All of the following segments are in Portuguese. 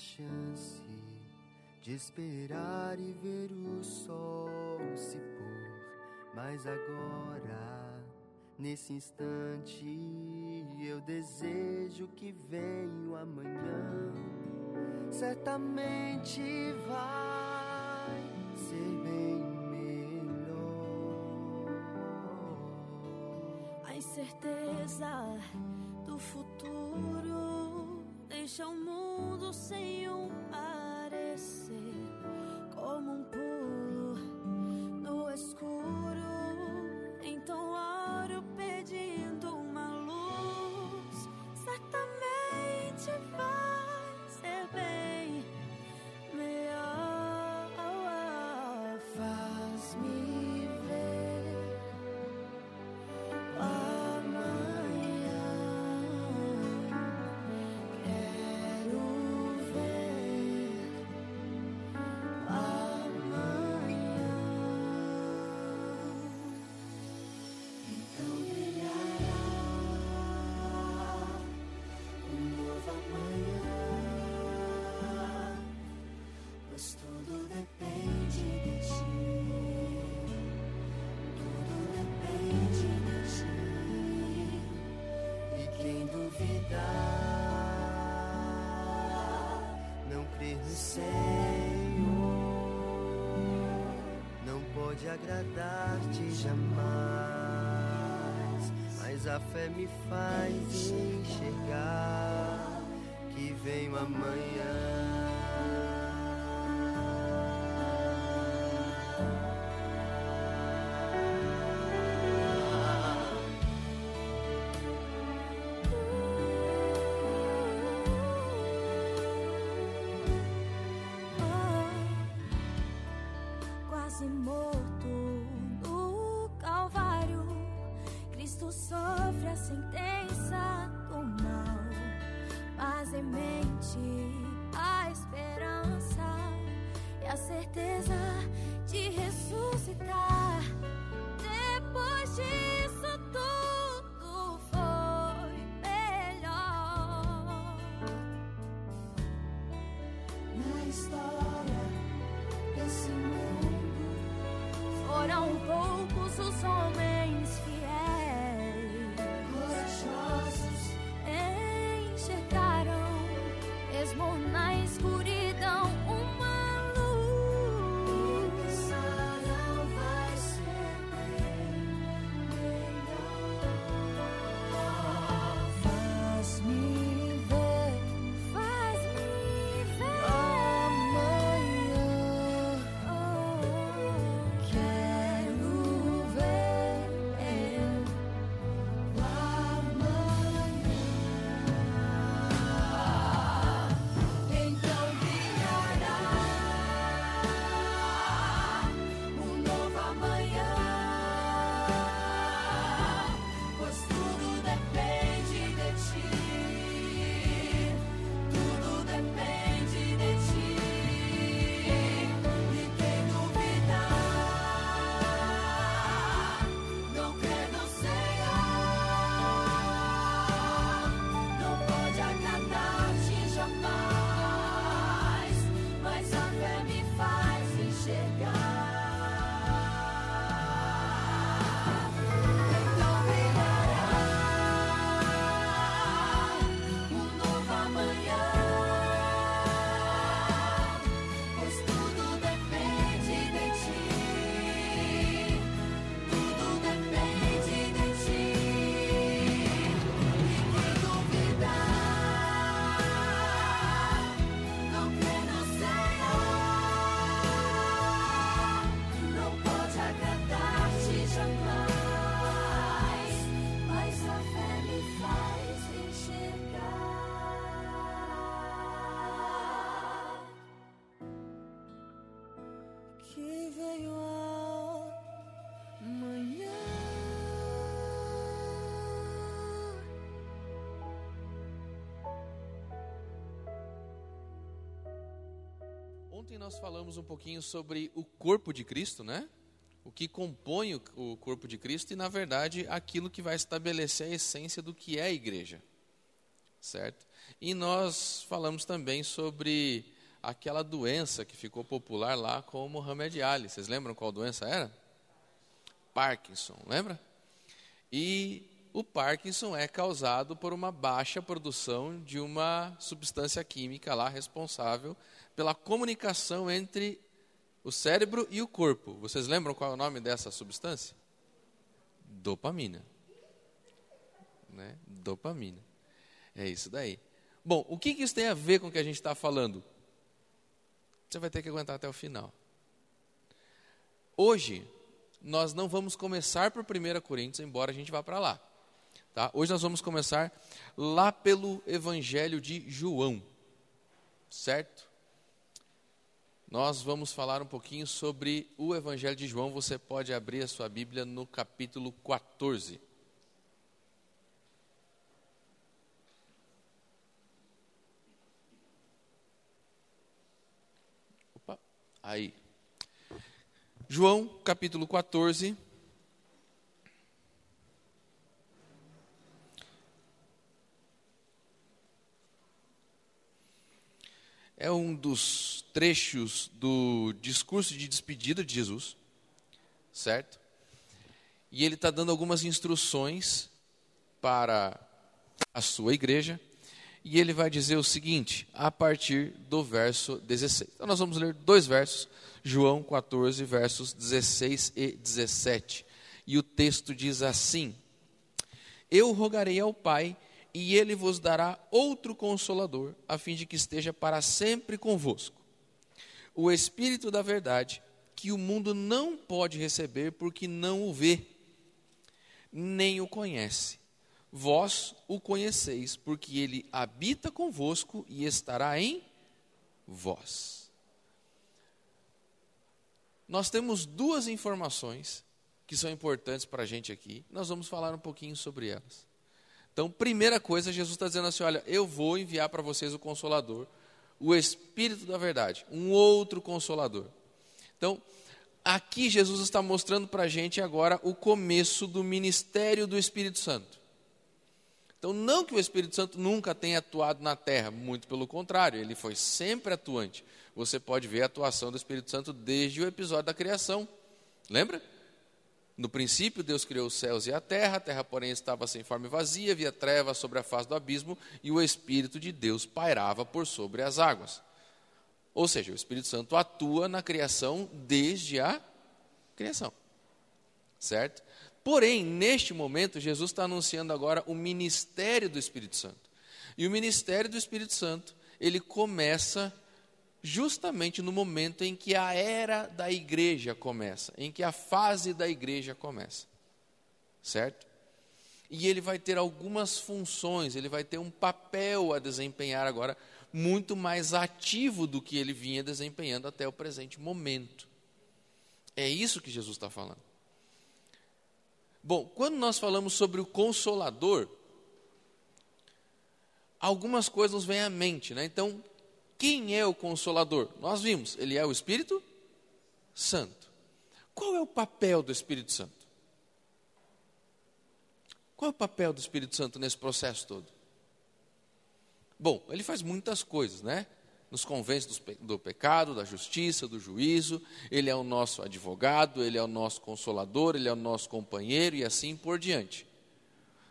chance de esperar e ver o sol se pôr. Mas agora, nesse instante, eu desejo que venha o amanhã. Certamente vai ser bem melhor. A incerteza do futuro deixa o mundo sem um pai. Senhor, não pode agradar-te jamais, mas a fé me faz enxergar que venho amanhã. história desse mundo. Foram poucos os homens. ontem nós falamos um pouquinho sobre o corpo de Cristo, né? O que compõe o corpo de Cristo e, na verdade, aquilo que vai estabelecer a essência do que é a igreja, certo? E nós falamos também sobre aquela doença que ficou popular lá com o Mohamed Ali. Vocês lembram qual doença era? Parkinson, lembra? E o Parkinson é causado por uma baixa produção de uma substância química lá responsável pela comunicação entre o cérebro e o corpo. Vocês lembram qual é o nome dessa substância? Dopamina. Né? Dopamina. É isso daí. Bom, o que, que isso tem a ver com o que a gente está falando? Você vai ter que aguentar até o final. Hoje, nós não vamos começar por 1 Coríntios, embora a gente vá para lá. Tá? Hoje nós vamos começar lá pelo Evangelho de João, certo? Nós vamos falar um pouquinho sobre o Evangelho de João. Você pode abrir a sua Bíblia no capítulo 14. Opa, aí. João, capítulo 14. É um dos trechos do discurso de despedida de Jesus, certo? E ele está dando algumas instruções para a sua igreja, e ele vai dizer o seguinte, a partir do verso 16. Então, nós vamos ler dois versos João 14, versos 16 e 17. E o texto diz assim: Eu rogarei ao Pai, e ele vos dará outro consolador, a fim de que esteja para sempre convosco. O Espírito da Verdade, que o mundo não pode receber porque não o vê, nem o conhece. Vós o conheceis, porque ele habita convosco e estará em vós nós temos duas informações que são importantes para a gente aqui. Nós vamos falar um pouquinho sobre elas. Então, primeira coisa, Jesus está dizendo assim: olha, eu vou enviar para vocês o Consolador, o Espírito da Verdade, um outro Consolador. Então, aqui Jesus está mostrando para a gente agora o começo do ministério do Espírito Santo. Então, não que o Espírito Santo nunca tenha atuado na terra, muito pelo contrário, ele foi sempre atuante. Você pode ver a atuação do Espírito Santo desde o episódio da criação. Lembra? No princípio, Deus criou os céus e a terra, a terra, porém, estava sem forma e vazia, havia trevas sobre a face do abismo, e o Espírito de Deus pairava por sobre as águas. Ou seja, o Espírito Santo atua na criação desde a criação. Certo? Porém, neste momento, Jesus está anunciando agora o ministério do Espírito Santo. E o ministério do Espírito Santo, ele começa justamente no momento em que a era da igreja começa, em que a fase da igreja começa. Certo? E ele vai ter algumas funções, ele vai ter um papel a desempenhar agora muito mais ativo do que ele vinha desempenhando até o presente momento. É isso que Jesus está falando. Bom, quando nós falamos sobre o Consolador, algumas coisas nos vêm à mente, né? Então, quem é o Consolador? Nós vimos, ele é o Espírito Santo. Qual é o papel do Espírito Santo? Qual é o papel do Espírito Santo nesse processo todo? Bom, ele faz muitas coisas, né? nos convence do pecado, da justiça, do juízo, ele é o nosso advogado, ele é o nosso consolador, ele é o nosso companheiro e assim por diante.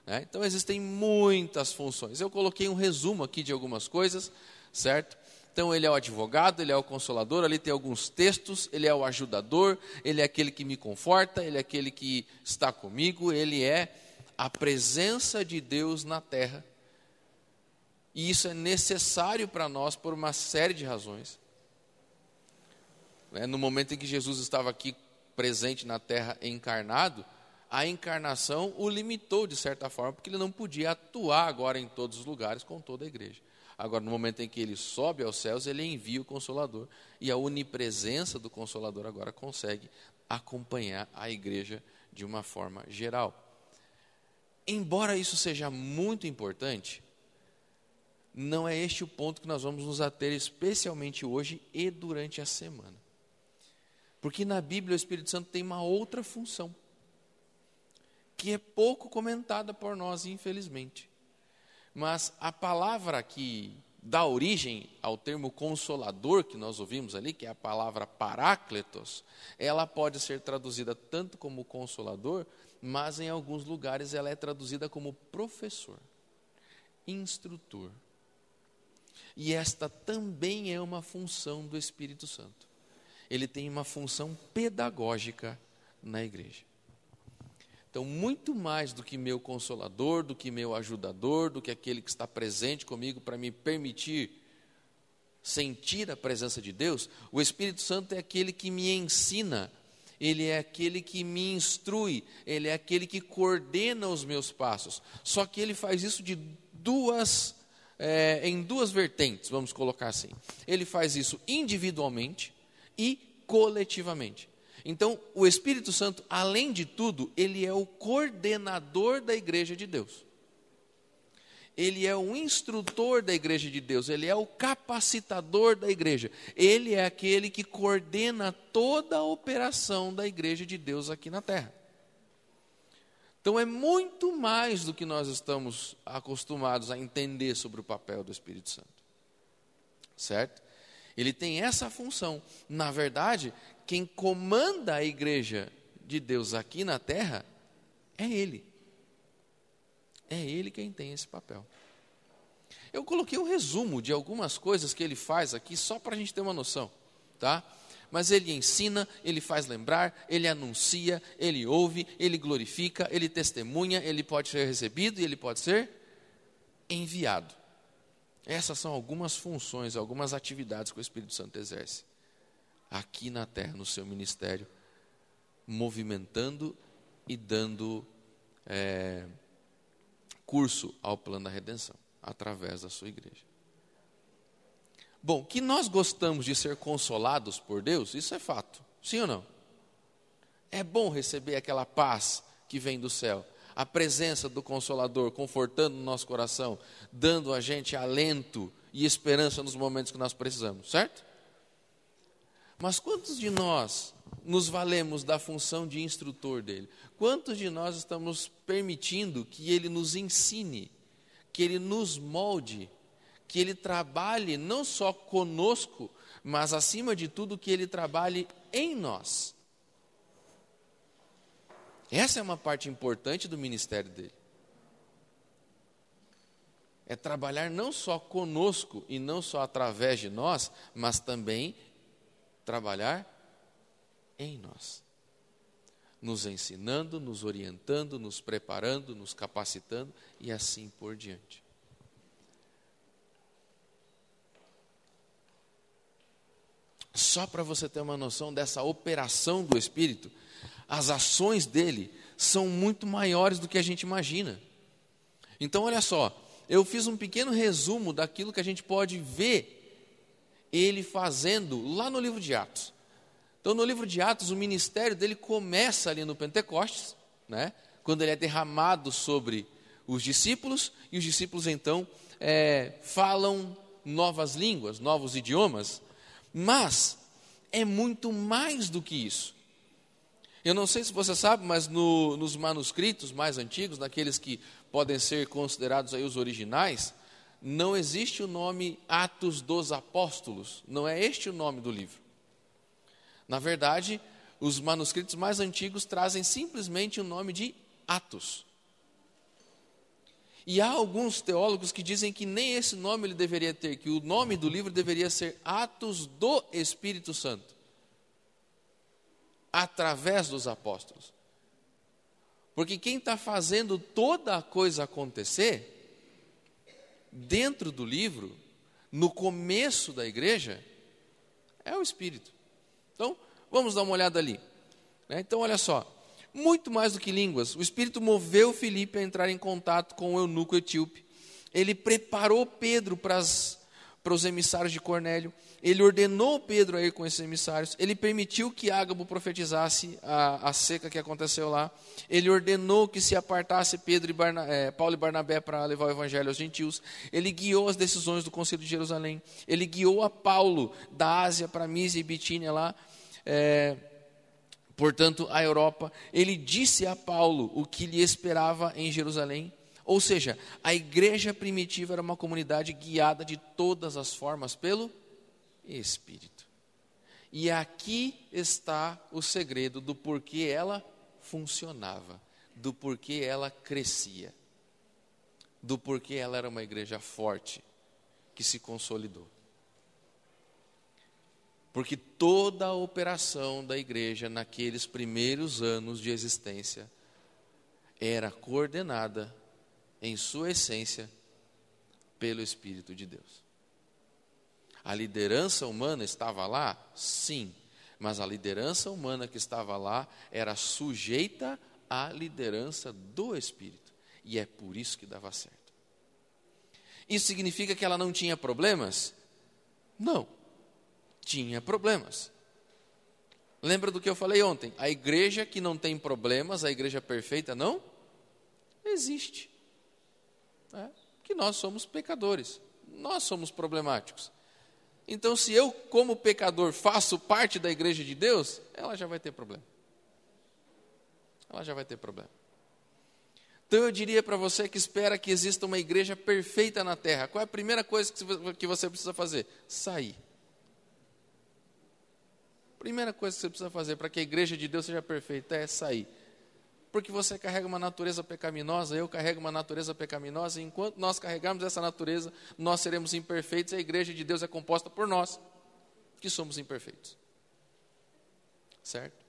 Né? Então existem muitas funções. Eu coloquei um resumo aqui de algumas coisas, certo? Então ele é o advogado, ele é o consolador, ali tem alguns textos, ele é o ajudador, ele é aquele que me conforta, ele é aquele que está comigo, ele é a presença de Deus na terra e isso é necessário para nós por uma série de razões. Né, no momento em que Jesus estava aqui presente na terra encarnado, a encarnação o limitou de certa forma, porque ele não podia atuar agora em todos os lugares com toda a igreja. Agora, no momento em que ele sobe aos céus, ele envia o Consolador, e a onipresença do Consolador agora consegue acompanhar a igreja de uma forma geral. Embora isso seja muito importante, não é este o ponto que nós vamos nos ater especialmente hoje e durante a semana. Porque na Bíblia o Espírito Santo tem uma outra função, que é pouco comentada por nós, infelizmente. Mas a palavra que dá origem ao termo consolador que nós ouvimos ali, que é a palavra parácletos, ela pode ser traduzida tanto como consolador, mas em alguns lugares ela é traduzida como professor, instrutor. E esta também é uma função do Espírito Santo. Ele tem uma função pedagógica na igreja. Então, muito mais do que meu consolador, do que meu ajudador, do que aquele que está presente comigo para me permitir sentir a presença de Deus, o Espírito Santo é aquele que me ensina, ele é aquele que me instrui, ele é aquele que coordena os meus passos. Só que ele faz isso de duas, é, em duas vertentes, vamos colocar assim. Ele faz isso individualmente e coletivamente. Então, o Espírito Santo, além de tudo, ele é o coordenador da igreja de Deus. Ele é o instrutor da igreja de Deus, ele é o capacitador da igreja. Ele é aquele que coordena toda a operação da igreja de Deus aqui na terra. Então é muito mais do que nós estamos acostumados a entender sobre o papel do Espírito Santo. Certo? Ele tem essa função. Na verdade, quem comanda a igreja de Deus aqui na terra é Ele. É Ele quem tem esse papel. Eu coloquei um resumo de algumas coisas que ele faz aqui, só para a gente ter uma noção, tá? Mas ele ensina, ele faz lembrar, ele anuncia, ele ouve, ele glorifica, ele testemunha, ele pode ser recebido e ele pode ser enviado. Essas são algumas funções, algumas atividades que o Espírito Santo exerce aqui na terra, no seu ministério, movimentando e dando é, curso ao plano da redenção, através da sua igreja. Bom, que nós gostamos de ser consolados por Deus, isso é fato, sim ou não? É bom receber aquela paz que vem do céu, a presença do Consolador confortando o nosso coração, dando a gente alento e esperança nos momentos que nós precisamos, certo? Mas quantos de nós nos valemos da função de instrutor dele? Quantos de nós estamos permitindo que ele nos ensine, que ele nos molde, que ele trabalhe não só conosco, mas acima de tudo que ele trabalhe em nós? Essa é uma parte importante do ministério dele. É trabalhar não só conosco e não só através de nós, mas também trabalhar em nós, nos ensinando, nos orientando, nos preparando, nos capacitando e assim por diante. Só para você ter uma noção dessa operação do Espírito, as ações dele são muito maiores do que a gente imagina. Então, olha só, eu fiz um pequeno resumo daquilo que a gente pode ver ele fazendo lá no livro de Atos. Então, no livro de Atos, o ministério dele começa ali no Pentecostes, né? quando ele é derramado sobre os discípulos, e os discípulos então é, falam novas línguas, novos idiomas, mas é muito mais do que isso. Eu não sei se você sabe, mas no, nos manuscritos mais antigos, naqueles que podem ser considerados aí os originais, não existe o nome Atos dos Apóstolos, não é este o nome do livro. Na verdade, os manuscritos mais antigos trazem simplesmente o nome de Atos. E há alguns teólogos que dizem que nem esse nome ele deveria ter, que o nome do livro deveria ser Atos do Espírito Santo através dos apóstolos. Porque quem está fazendo toda a coisa acontecer dentro do livro, no começo da igreja, é o Espírito. Então, vamos dar uma olhada ali. Né? Então, olha só. Muito mais do que línguas, o Espírito moveu Filipe a entrar em contato com o eunuco etíope. Ele preparou Pedro para as para os emissários de Cornélio. Ele ordenou Pedro a ir com esses emissários. Ele permitiu que Ágabo profetizasse a, a seca que aconteceu lá. Ele ordenou que se apartasse Pedro e Barna, é, Paulo e Barnabé para levar o evangelho aos gentios. Ele guiou as decisões do Conselho de Jerusalém. Ele guiou a Paulo da Ásia para Mísia e Bitínia lá. É, portanto, a Europa. Ele disse a Paulo o que lhe esperava em Jerusalém Ou seja, a igreja primitiva era uma comunidade guiada de todas as formas pelo Espírito. E aqui está o segredo do porquê ela funcionava, do porquê ela crescia, do porquê ela era uma igreja forte, que se consolidou. Porque toda a operação da igreja naqueles primeiros anos de existência era coordenada em sua essência, pelo Espírito de Deus. A liderança humana estava lá? Sim, mas a liderança humana que estava lá era sujeita à liderança do Espírito, e é por isso que dava certo. Isso significa que ela não tinha problemas? Não, tinha problemas. Lembra do que eu falei ontem? A igreja que não tem problemas, a igreja perfeita, não existe né, que nós somos pecadores, nós somos problemáticos. Então, se eu, como pecador, faço parte da igreja de Deus, ela já vai ter problema. Ela já vai ter problema. Então, eu diria para você que espera que exista uma igreja perfeita na terra. Qual é a primeira coisa que você precisa fazer? Sair. Primeira coisa que você precisa fazer para que a igreja de Deus seja perfeita é sair porque você carrega uma natureza pecaminosa, eu carrego uma natureza pecaminosa, e enquanto nós carregarmos essa natureza, nós seremos imperfeitos, e a igreja de Deus é composta por nós, que somos imperfeitos. Certo?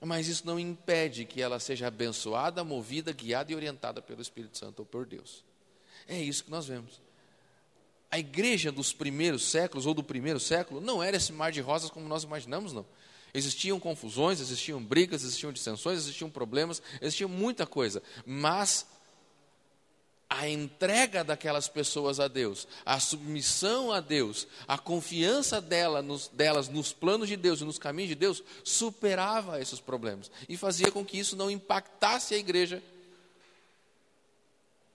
Mas isso não impede que ela seja abençoada, movida, guiada e orientada pelo Espírito Santo ou por Deus. É isso que nós vemos. A igreja dos primeiros séculos, ou do primeiro século, não era esse mar de rosas como nós imaginamos, não. Existiam confusões, existiam brigas, existiam dissensões, existiam problemas, existia muita coisa. Mas a entrega daquelas pessoas a Deus, a submissão a Deus, a confiança dela nos, delas nos planos de Deus e nos caminhos de Deus, superava esses problemas e fazia com que isso não impactasse a igreja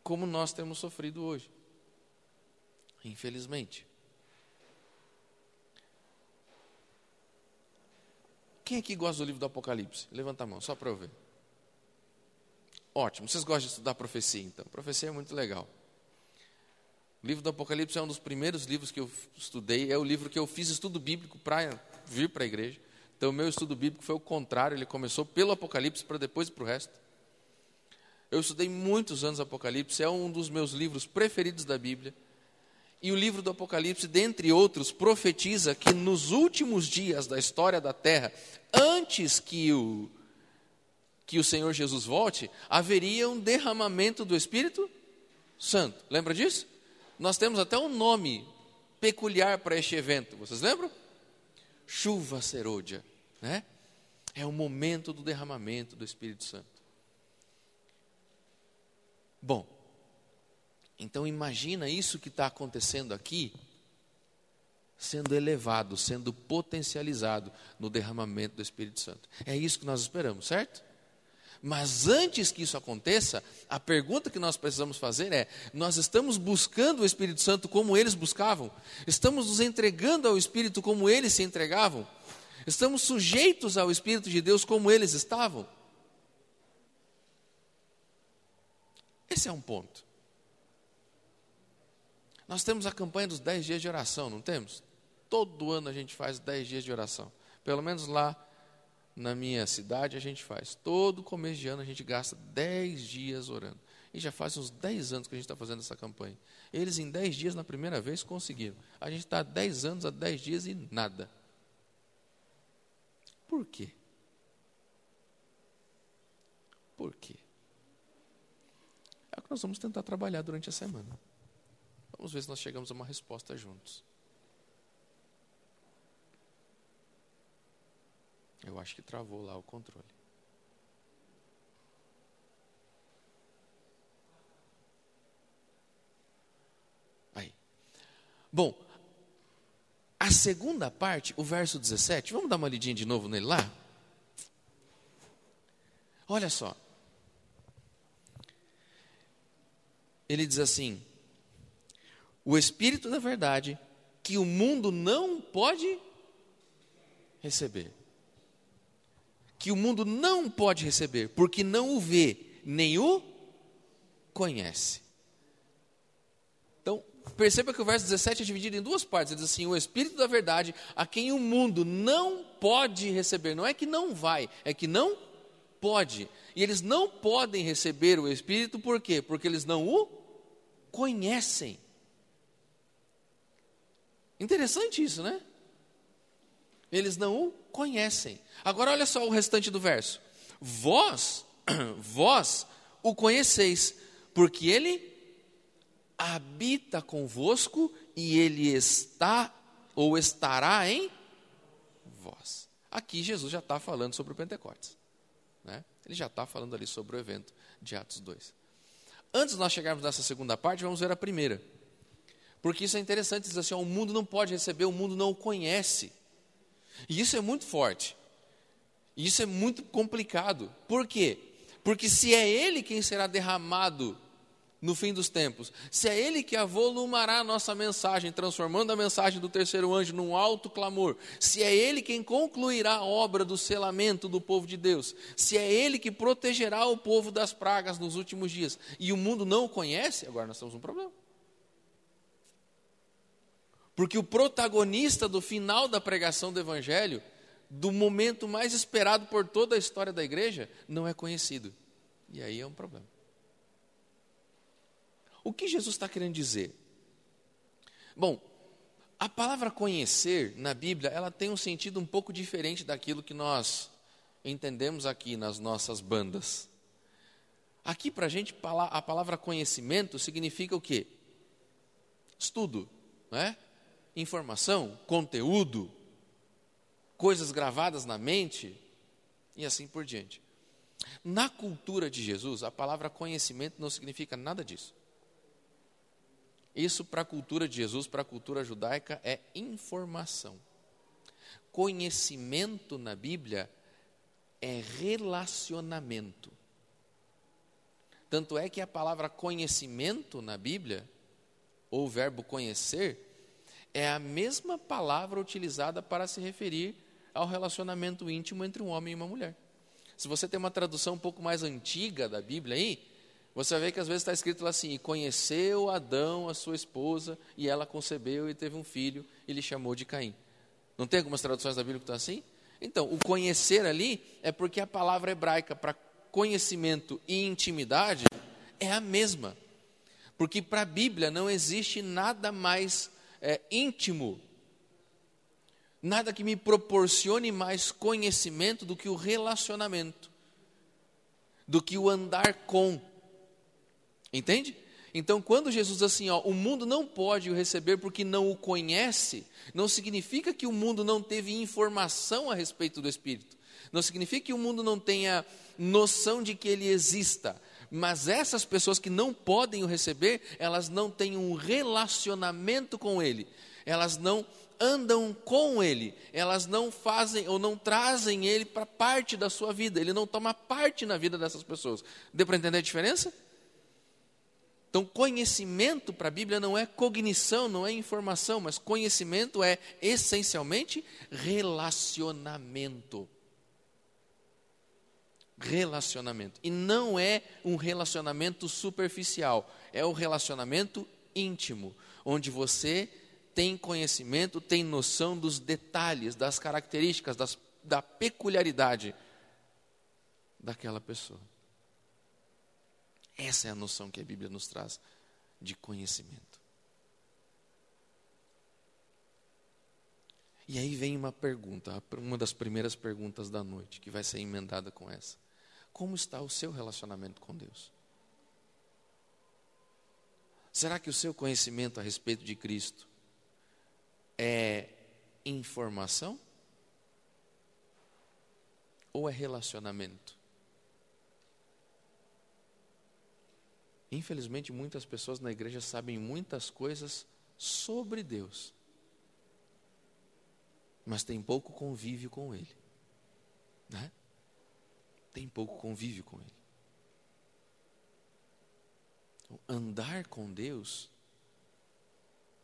como nós temos sofrido hoje. Infelizmente. Quem aqui gosta do livro do Apocalipse? Levanta a mão, só para eu ver. Ótimo, vocês gostam de estudar profecia, então. Profecia é muito legal. O livro do Apocalipse é um dos primeiros livros que eu estudei, é o livro que eu fiz estudo bíblico para vir para a igreja. Então, o meu estudo bíblico foi o contrário, ele começou pelo Apocalipse para depois para o resto. Eu estudei muitos anos Apocalipse, é um dos meus livros preferidos da Bíblia. E o livro do Apocalipse, dentre outros, profetiza que nos últimos dias da história da terra, antes que o, que o Senhor Jesus volte, haveria um derramamento do Espírito Santo. Lembra disso? Nós temos até um nome peculiar para este evento. Vocês lembram? Chuva serôdia, né? É o momento do derramamento do Espírito Santo. Bom, então imagina isso que está acontecendo aqui, sendo elevado, sendo potencializado no derramamento do Espírito Santo. É isso que nós esperamos, certo? Mas antes que isso aconteça, a pergunta que nós precisamos fazer é: nós estamos buscando o Espírito Santo como eles buscavam? Estamos nos entregando ao Espírito como eles se entregavam? Estamos sujeitos ao Espírito de Deus como eles estavam? Esse é um ponto. Nós temos a campanha dos 10 dias de oração, não temos? Todo ano a gente faz 10 dias de oração. Pelo menos lá na minha cidade a gente faz. Todo começo de ano a gente gasta 10 dias orando. E já faz uns 10 anos que a gente está fazendo essa campanha. Eles em 10 dias na primeira vez conseguiram. A gente está há 10 anos, há 10 dias e nada. Por quê? Por quê? É o que nós vamos tentar trabalhar durante a semana. Vamos ver se nós chegamos a uma resposta juntos. Eu acho que travou lá o controle. Aí. Bom, a segunda parte, o verso 17, vamos dar uma lidinha de novo nele lá? Olha só. Ele diz assim: o Espírito da verdade que o mundo não pode receber. Que o mundo não pode receber, porque não o vê, nem o conhece. Então, perceba que o verso 17 é dividido em duas partes. Ele diz assim: o Espírito da Verdade, a quem o mundo não pode receber. Não é que não vai, é que não pode. E eles não podem receber o Espírito, por quê? Porque eles não o conhecem. Interessante isso, né? Eles não o conhecem. Agora olha só o restante do verso. Vós, vós o conheceis, porque ele habita convosco e ele está ou estará em vós. Aqui Jesus já está falando sobre o Pentecostes. Né? Ele já está falando ali sobre o evento de Atos 2. Antes de nós chegarmos nessa segunda parte, vamos ver a primeira. Porque isso é interessante, diz assim, ó, o mundo não pode receber, o mundo não o conhece. E isso é muito forte. E isso é muito complicado. Por quê? Porque se é ele quem será derramado no fim dos tempos, se é Ele que avolumará a nossa mensagem, transformando a mensagem do terceiro anjo num alto clamor, se é Ele quem concluirá a obra do selamento do povo de Deus, se é Ele que protegerá o povo das pragas nos últimos dias, e o mundo não o conhece, agora nós temos um problema. Porque o protagonista do final da pregação do Evangelho, do momento mais esperado por toda a história da igreja, não é conhecido. E aí é um problema. O que Jesus está querendo dizer? Bom, a palavra conhecer na Bíblia, ela tem um sentido um pouco diferente daquilo que nós entendemos aqui nas nossas bandas. Aqui para a gente, a palavra conhecimento significa o quê? Estudo, não é? Informação, conteúdo, coisas gravadas na mente e assim por diante. Na cultura de Jesus, a palavra conhecimento não significa nada disso. Isso para a cultura de Jesus, para a cultura judaica, é informação. Conhecimento na Bíblia é relacionamento. Tanto é que a palavra conhecimento na Bíblia, ou o verbo conhecer, é a mesma palavra utilizada para se referir ao relacionamento íntimo entre um homem e uma mulher. Se você tem uma tradução um pouco mais antiga da Bíblia aí, você ver que às vezes está escrito lá assim: e conheceu Adão, a sua esposa, e ela concebeu e teve um filho, e lhe chamou de Caim. Não tem algumas traduções da Bíblia que estão assim? Então, o conhecer ali é porque a palavra hebraica para conhecimento e intimidade é a mesma. Porque para a Bíblia não existe nada mais é, íntimo, nada que me proporcione mais conhecimento do que o relacionamento, do que o andar com. Entende? Então, quando Jesus diz assim, ó, o mundo não pode o receber porque não o conhece, não significa que o mundo não teve informação a respeito do Espírito. Não significa que o mundo não tenha noção de que ele exista. Mas essas pessoas que não podem o receber, elas não têm um relacionamento com ele. Elas não andam com ele. Elas não fazem ou não trazem ele para parte da sua vida. Ele não toma parte na vida dessas pessoas. Deu para entender a diferença? Então, conhecimento para a Bíblia não é cognição, não é informação, mas conhecimento é essencialmente relacionamento. Relacionamento. E não é um relacionamento superficial, é um relacionamento íntimo, onde você tem conhecimento, tem noção dos detalhes, das características, das, da peculiaridade daquela pessoa. Essa é a noção que a Bíblia nos traz de conhecimento. E aí vem uma pergunta, uma das primeiras perguntas da noite, que vai ser emendada com essa. Como está o seu relacionamento com Deus? Será que o seu conhecimento a respeito de Cristo é informação? Ou é relacionamento? Infelizmente, muitas pessoas na igreja sabem muitas coisas sobre Deus, mas tem pouco convívio com Ele. Né? Tem pouco convívio com Ele. Então, andar com Deus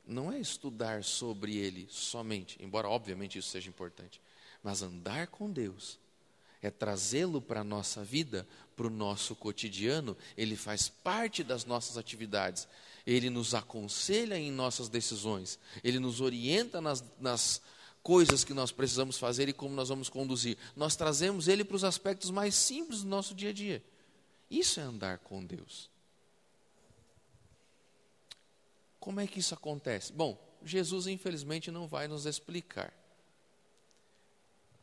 não é estudar sobre Ele somente, embora obviamente isso seja importante, mas andar com Deus é trazê-lo para a nossa vida, para o nosso cotidiano, ele faz parte das nossas atividades, ele nos aconselha em nossas decisões, ele nos orienta nas, nas coisas que nós precisamos fazer e como nós vamos conduzir. Nós trazemos ele para os aspectos mais simples do nosso dia a dia. Isso é andar com Deus. Como é que isso acontece? Bom, Jesus infelizmente não vai nos explicar.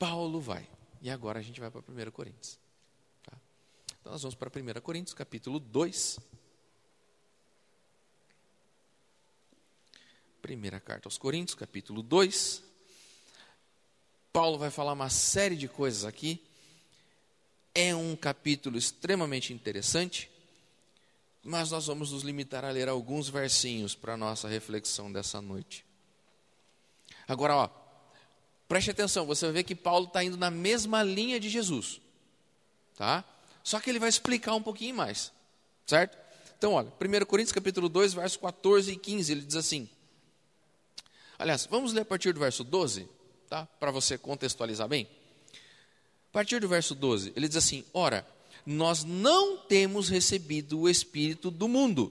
Paulo vai. E agora a gente vai para 1 Coríntios. Tá? Então nós vamos para 1 Coríntios, capítulo 2. Primeira carta aos Coríntios, capítulo 2. Paulo vai falar uma série de coisas aqui. É um capítulo extremamente interessante, mas nós vamos nos limitar a ler alguns versinhos para a nossa reflexão dessa noite. Agora, ó, Preste atenção, você vai ver que Paulo está indo na mesma linha de Jesus. Tá? Só que ele vai explicar um pouquinho mais. Certo? Então, olha, 1 Coríntios capítulo 2, versos 14 e 15, ele diz assim. Aliás, vamos ler a partir do verso 12, tá? Para você contextualizar bem. A partir do verso 12, ele diz assim: Ora, nós não temos recebido o Espírito do mundo,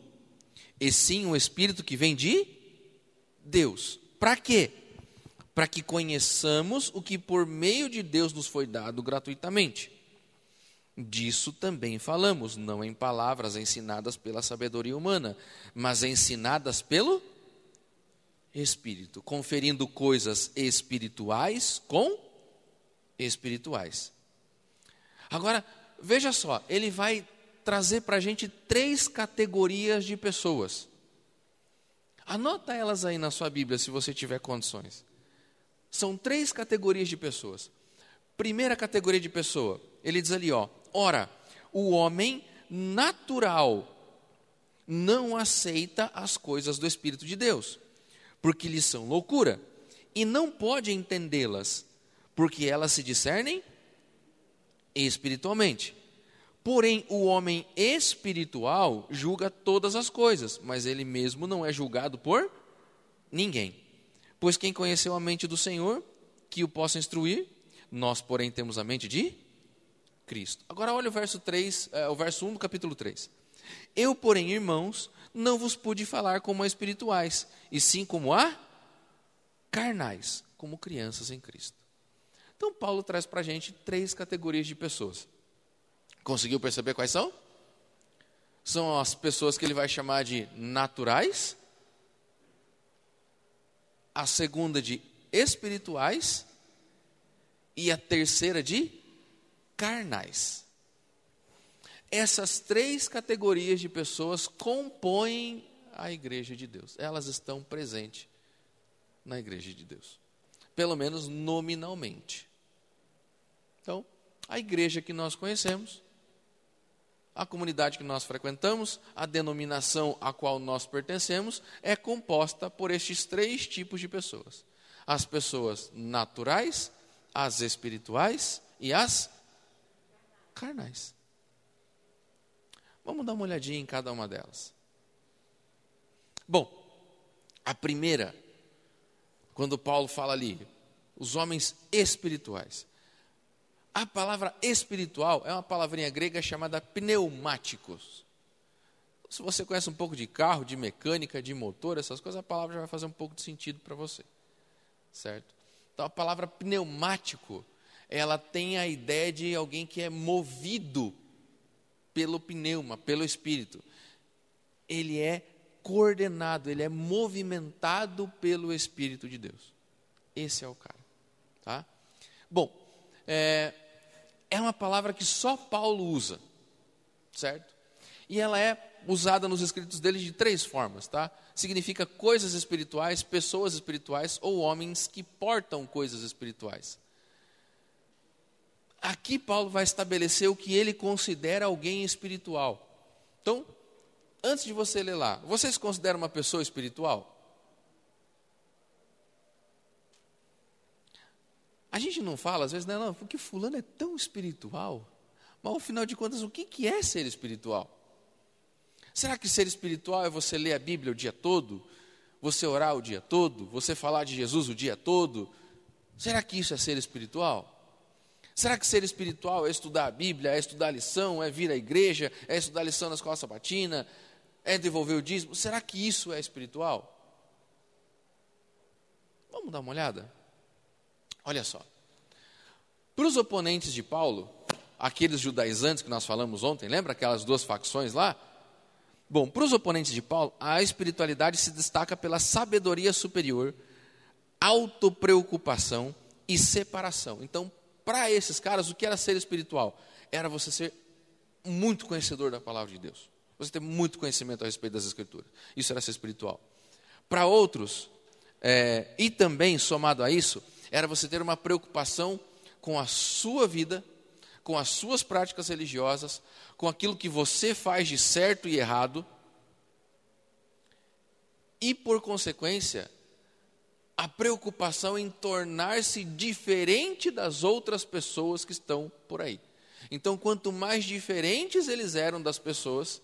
e sim o Espírito que vem de Deus. Para quê? para que conheçamos o que por meio de Deus nos foi dado gratuitamente. Disso também falamos, não em palavras ensinadas pela sabedoria humana, mas ensinadas pelo Espírito, conferindo coisas espirituais com espirituais. Agora, veja só, ele vai trazer para a gente três categorias de pessoas. Anota elas aí na sua Bíblia, se você tiver condições. São três categorias de pessoas. Primeira categoria de pessoa, ele diz ali, ó, ora, o homem natural não aceita as coisas do Espírito de Deus, porque lhes são loucura, e não pode entendê-las, porque elas se discernem espiritualmente. Porém, o homem espiritual julga todas as coisas, mas ele mesmo não é julgado por ninguém. Pois quem conheceu a mente do Senhor, que o possa instruir, nós, porém, temos a mente de Cristo. Agora olha o verso 3, é, o verso 1 do capítulo 3. Eu, porém, irmãos, não vos pude falar como a espirituais, e sim como a carnais, como crianças em Cristo. Então, Paulo traz para a gente três categorias de pessoas. Conseguiu perceber quais são? São as pessoas que ele vai chamar de naturais, a segunda de espirituais e a terceira de carnais. Essas três categorias de pessoas compõem a igreja de Deus. Elas estão presentes na igreja de Deus, pelo menos nominalmente. Então, a igreja que nós conhecemos a comunidade que nós frequentamos, a denominação a qual nós pertencemos, é composta por estes três tipos de pessoas: as pessoas naturais, as espirituais e as carnais. Vamos dar uma olhadinha em cada uma delas. Bom, a primeira, quando Paulo fala ali, os homens espirituais. A palavra espiritual é uma palavrinha grega chamada pneumáticos. Se você conhece um pouco de carro, de mecânica, de motor, essas coisas, a palavra já vai fazer um pouco de sentido para você. Certo? Então a palavra pneumático, ela tem a ideia de alguém que é movido pelo pneuma, pelo espírito. Ele é coordenado, ele é movimentado pelo espírito de Deus. Esse é o cara, tá? Bom, é, é uma palavra que só Paulo usa, certo? E ela é usada nos escritos dele de três formas, tá? Significa coisas espirituais, pessoas espirituais ou homens que portam coisas espirituais. Aqui Paulo vai estabelecer o que ele considera alguém espiritual. Então, antes de você ler lá, você se considera uma pessoa espiritual? A gente não fala, às vezes, não, não, porque fulano é tão espiritual. Mas, ao final de contas, o que, que é ser espiritual? Será que ser espiritual é você ler a Bíblia o dia todo? Você orar o dia todo? Você falar de Jesus o dia todo? Será que isso é ser espiritual? Será que ser espiritual é estudar a Bíblia, é estudar a lição, é vir à igreja, é estudar a lição na escola sabatina, é devolver o dízimo? Será que isso é espiritual? Vamos dar uma olhada? Olha só. Para os oponentes de Paulo, aqueles judaizantes que nós falamos ontem, lembra aquelas duas facções lá? Bom, para os oponentes de Paulo, a espiritualidade se destaca pela sabedoria superior, autopreocupação e separação. Então, para esses caras, o que era ser espiritual? Era você ser muito conhecedor da palavra de Deus. Você ter muito conhecimento a respeito das Escrituras. Isso era ser espiritual. Para outros, é, e também somado a isso, era você ter uma preocupação com a sua vida, com as suas práticas religiosas, com aquilo que você faz de certo e errado, e por consequência, a preocupação em tornar-se diferente das outras pessoas que estão por aí. Então, quanto mais diferentes eles eram das pessoas,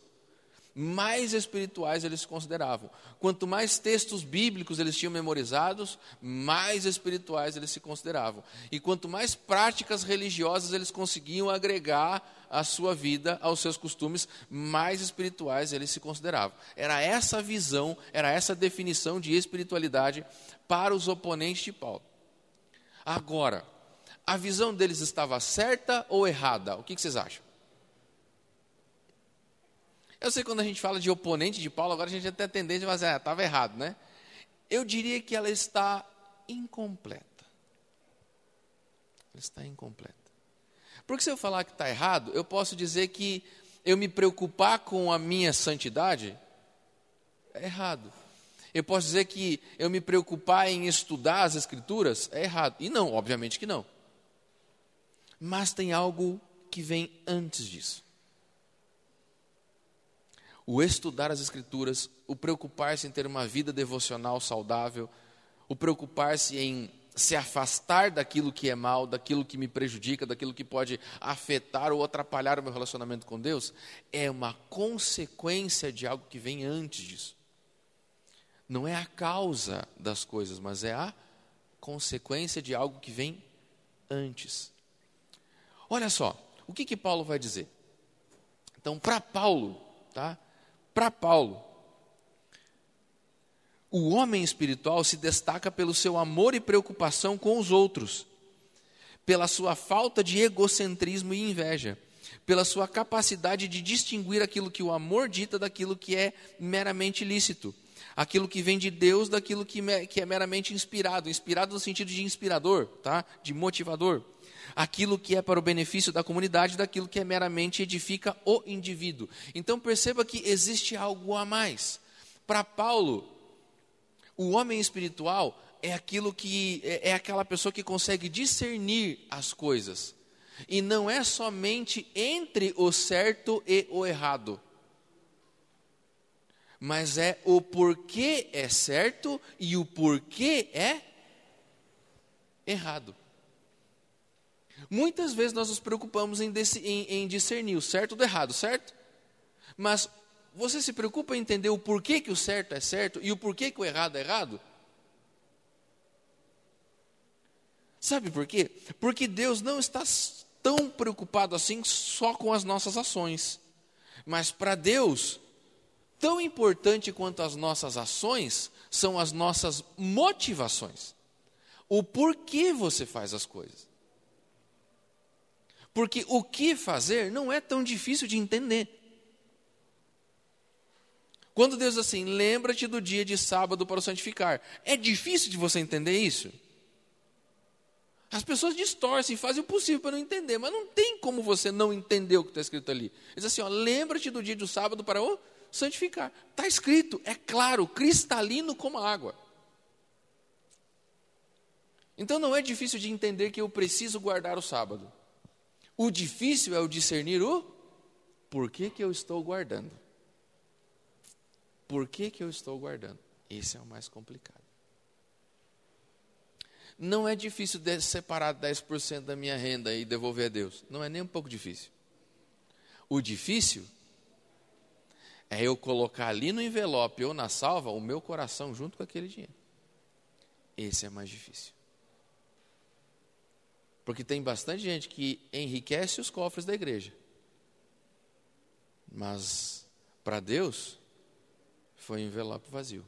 mais espirituais eles se consideravam. Quanto mais textos bíblicos eles tinham memorizados, mais espirituais eles se consideravam. E quanto mais práticas religiosas eles conseguiam agregar à sua vida, aos seus costumes, mais espirituais eles se consideravam. Era essa visão, era essa definição de espiritualidade para os oponentes de Paulo. Agora, a visão deles estava certa ou errada? O que, vocês acham? Eu sei que quando a gente fala de oponente de Paulo, agora a gente até tem tendência a dizer, ah, estava errado, né? Eu diria que ela está incompleta. Ela está incompleta. Porque se eu falar que está errado, eu posso dizer que eu me preocupar com a minha santidade é errado eu posso dizer que eu me preocupar em estudar as Escrituras é errado. E não, obviamente que não. Mas tem algo que vem antes disso. O estudar as Escrituras, o preocupar-se em ter uma vida devocional saudável, o preocupar-se em se afastar daquilo que é mal, daquilo que me prejudica, daquilo que pode afetar ou atrapalhar o meu relacionamento com Deus, é uma consequência de algo que vem antes disso não é a causa das coisas, mas é a consequência de algo que vem antes. Olha só, o que que Paulo vai dizer? Então, para Paulo, tá? Para Paulo, o homem espiritual se destaca pelo seu amor e preocupação com os outros, pela sua falta de egocentrismo e inveja, pela sua capacidade de distinguir aquilo que o amor dita daquilo que é meramente lícito aquilo que vem de Deus daquilo que, que é meramente inspirado, inspirado no sentido de inspirador, tá? de motivador. Aquilo que é para o benefício da comunidade, daquilo que é meramente edifica o indivíduo. Então perceba que existe algo a mais. Para Paulo, o homem espiritual é aquilo que é, é aquela pessoa que consegue discernir as coisas. E não é somente entre o certo e o errado mas é o porquê é certo e o porquê é errado. Muitas vezes nós nos preocupamos em, em, em, discernir o certo do errado, certo? Mas você se preocupa em entender o porquê que o certo é certo e o porquê que o errado é errado? Sabe por quê? Porque Deus não está tão preocupado assim só com as nossas ações. Mas para Deus, Tão importante quanto as nossas ações são as nossas motivações. O porquê você faz as coisas. Porque o que fazer não é tão difícil de entender. Quando Deus diz assim, lembra-te do dia de sábado para o santificar. É difícil de você entender isso? As pessoas distorcem, fazem o possível para não entender, mas não tem como você não entender o que está escrito ali. Diz assim, lembra-te do dia do sábado para o santificar. Está escrito, é claro, cristalino como a água. Então não é difícil de entender que eu preciso guardar o sábado. O difícil é o discernir o porquê que eu estou guardando. Por que, que eu estou guardando? Esse é o mais complicado. Não é difícil separar 10% da minha renda e devolver a Deus. Não é nem um pouco difícil. O difícil é eu colocar ali no envelope ou na salva o meu coração junto com aquele dinheiro. Esse é mais difícil. Porque tem bastante gente que enriquece os cofres da igreja. Mas para Deus foi um envelope vazio.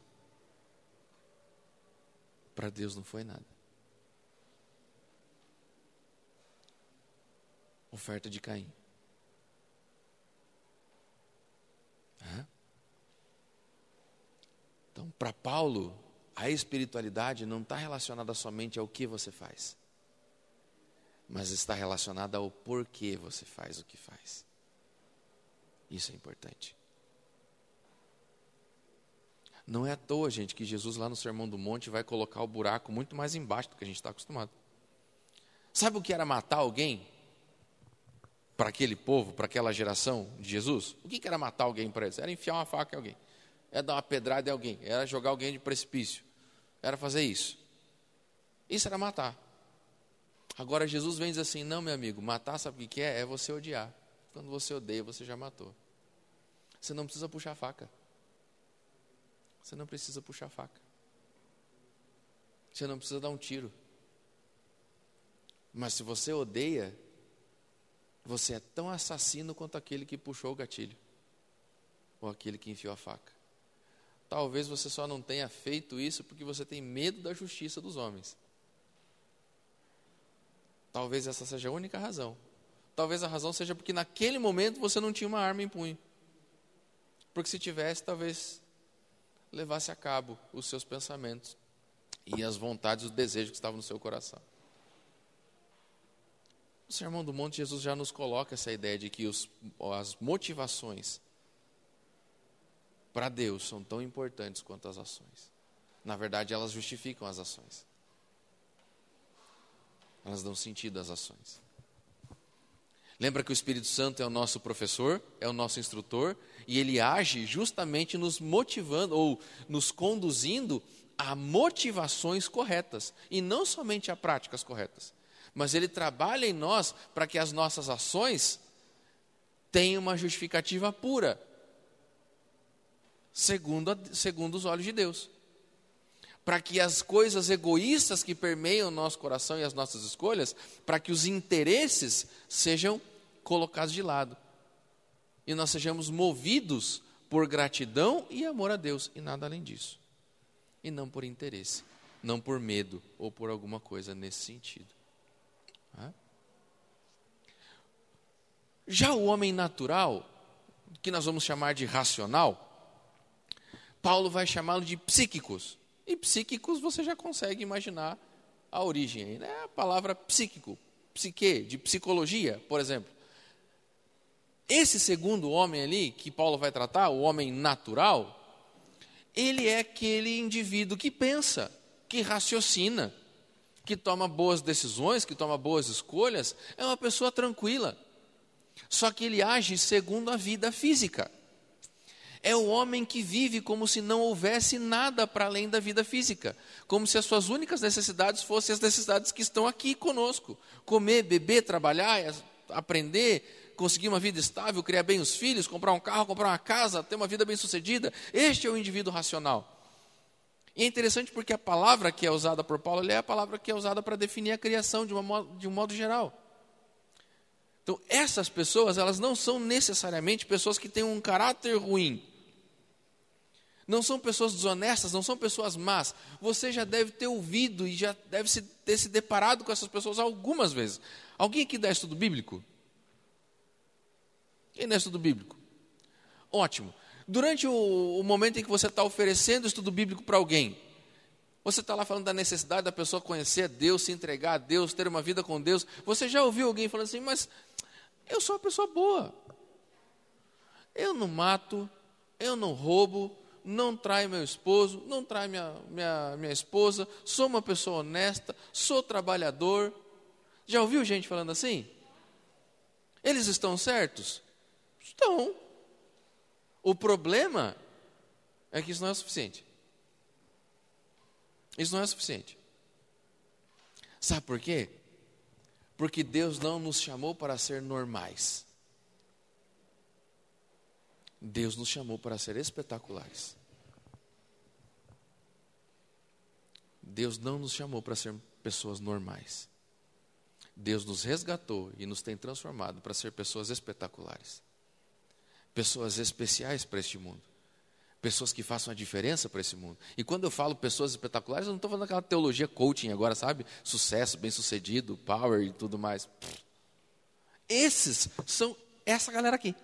Para Deus não foi nada. Oferta de Caim. Então, para Paulo, a espiritualidade não está relacionada somente ao que você faz, mas está relacionada ao porquê você faz o que faz. Isso é importante. Não é à toa, gente, que Jesus lá no Sermão do Monte vai colocar o buraco muito mais embaixo do que a gente está acostumado. Sabe o que era matar alguém? Para aquele povo, para aquela geração de Jesus? O que era matar alguém para eles? Era enfiar uma faca em alguém era dar uma pedrada em alguém, era jogar alguém de precipício, era fazer isso. Isso era matar. Agora Jesus vem e diz assim: não, meu amigo, matar sabe o que é? É você odiar. Quando você odeia, você já matou. Você não precisa puxar faca. Você não precisa puxar faca. Você não precisa dar um tiro. Mas se você odeia, você é tão assassino quanto aquele que puxou o gatilho ou aquele que enfiou a faca. Talvez você só não tenha feito isso porque você tem medo da justiça dos homens. Talvez essa seja a única razão. Talvez a razão seja porque naquele momento você não tinha uma arma em punho. Porque se tivesse, talvez levasse a cabo os seus pensamentos e as vontades, os desejos que estavam no seu coração. No Sermão do Monte, Jesus já nos coloca essa ideia de que os, as motivações para Deus são tão importantes quanto as ações. Na verdade, elas justificam as ações. Elas dão sentido às ações. Lembra que o Espírito Santo é o nosso professor, é o nosso instrutor, e ele age justamente nos motivando ou nos conduzindo a motivações corretas, e não somente a práticas corretas, mas ele trabalha em nós para que as nossas ações tenham uma justificativa pura, segundo, a, segundo os olhos de Deus. Para que as coisas egoístas que permeiam o nosso coração e as nossas escolhas, para que os interesses sejam colocados de lado. E nós sejamos movidos por gratidão e amor a Deus, e nada além disso. E não por interesse, não por medo ou por alguma coisa nesse sentido. Já o homem natural, que nós vamos chamar de racional, Paulo vai chamá-lo de psíquicos. E psíquicos você já consegue imaginar a origem, né? A palavra psíquico, psique, de psicologia, por exemplo. Esse segundo homem ali, que Paulo vai tratar, o homem natural, ele é aquele indivíduo que pensa, que raciocina, que toma boas decisões, que toma boas escolhas, é uma pessoa tranquila. Só que ele age segundo a vida física. É o homem que vive como se não houvesse nada para além da vida física, como se as suas únicas necessidades fossem as necessidades que estão aqui conosco: comer, beber, trabalhar, aprender, conseguir uma vida estável, criar bem os filhos, comprar um carro, comprar uma casa, ter uma vida bem-sucedida. Este é o indivíduo racional. E é interessante porque a palavra que é usada por Paulo é a palavra que é usada para definir a criação de, uma, de um modo geral. Então, essas pessoas, elas não são necessariamente pessoas que têm um caráter ruim não são pessoas desonestas, não são pessoas más. Você já deve ter ouvido e já deve ter se deparado com essas pessoas algumas vezes. Alguém aqui dá estudo bíblico? Quem dá estudo bíblico? Ótimo. Durante o, o momento em que você está oferecendo estudo bíblico para alguém, você está lá falando da necessidade da pessoa conhecer Deus, se entregar a Deus, ter uma vida com Deus. Você já ouviu alguém falando assim, mas eu sou uma pessoa boa. Eu não mato, eu não roubo, não trai meu esposo, não trai minha, minha, minha esposa, sou uma pessoa honesta, sou trabalhador. Já ouviu gente falando assim? Eles estão certos? Estão. O problema é que isso não é suficiente. Isso não é suficiente. Sabe por quê? Porque Deus não nos chamou para ser normais. Deus nos chamou para ser espetaculares. Deus não nos chamou para ser pessoas normais. Deus nos resgatou e nos tem transformado para ser pessoas espetaculares, pessoas especiais para este mundo, pessoas que façam a diferença para esse mundo. E quando eu falo pessoas espetaculares, eu não estou falando aquela teologia coaching agora, sabe? Sucesso, bem-sucedido, power e tudo mais. Esses são essa galera aqui.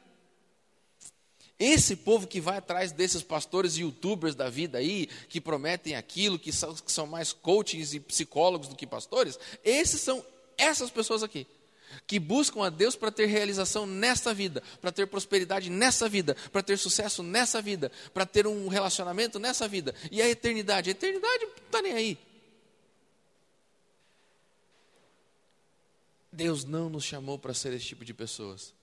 Esse povo que vai atrás desses pastores e youtubers da vida aí, que prometem aquilo, que são, que são mais coachings e psicólogos do que pastores, esses são essas pessoas aqui. Que buscam a Deus para ter realização nesta vida, para ter prosperidade nessa vida, para ter sucesso nessa vida, para ter um relacionamento nessa vida. E a eternidade? A eternidade não está nem aí. Deus não nos chamou para ser esse tipo de pessoas.